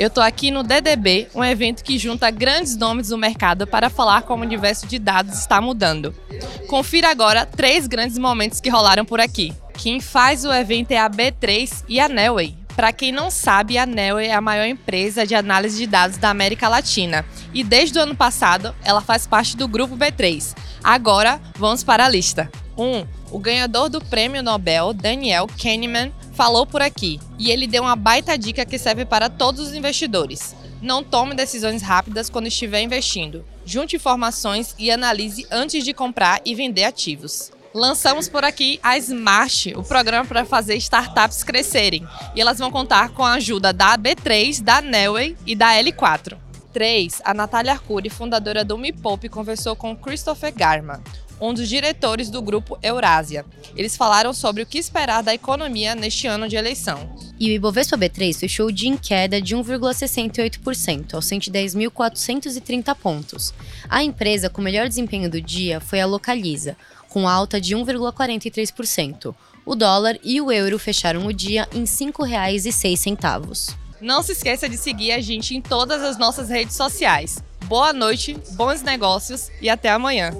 Eu tô aqui no DDB, um evento que junta grandes nomes do mercado para falar como o universo de dados está mudando. Confira agora três grandes momentos que rolaram por aqui. Quem faz o evento é a B3 e a Nelway. Para quem não sabe, a Nelway é a maior empresa de análise de dados da América Latina e desde o ano passado ela faz parte do grupo B3. Agora vamos para a lista. 1. Um, o ganhador do prêmio Nobel, Daniel Kahneman, falou por aqui e ele deu uma baita dica que serve para todos os investidores. Não tome decisões rápidas quando estiver investindo. Junte informações e analise antes de comprar e vender ativos. Lançamos por aqui a Smart, o programa para fazer startups crescerem. E elas vão contar com a ajuda da B3, da Nelway e da L4. 3. A Natália Arcuri, fundadora do Me Poupe, conversou com Christopher Garman, um dos diretores do grupo Eurásia. Eles falaram sobre o que esperar da economia neste ano de eleição. E o Ibovespa B3 fechou o dia em queda de 1,68%, aos 110.430 pontos. A empresa com melhor desempenho do dia foi a Localiza, com alta de 1,43%. O dólar e o euro fecharam o dia em R$ 5,06. Não se esqueça de seguir a gente em todas as nossas redes sociais. Boa noite, bons negócios e até amanhã.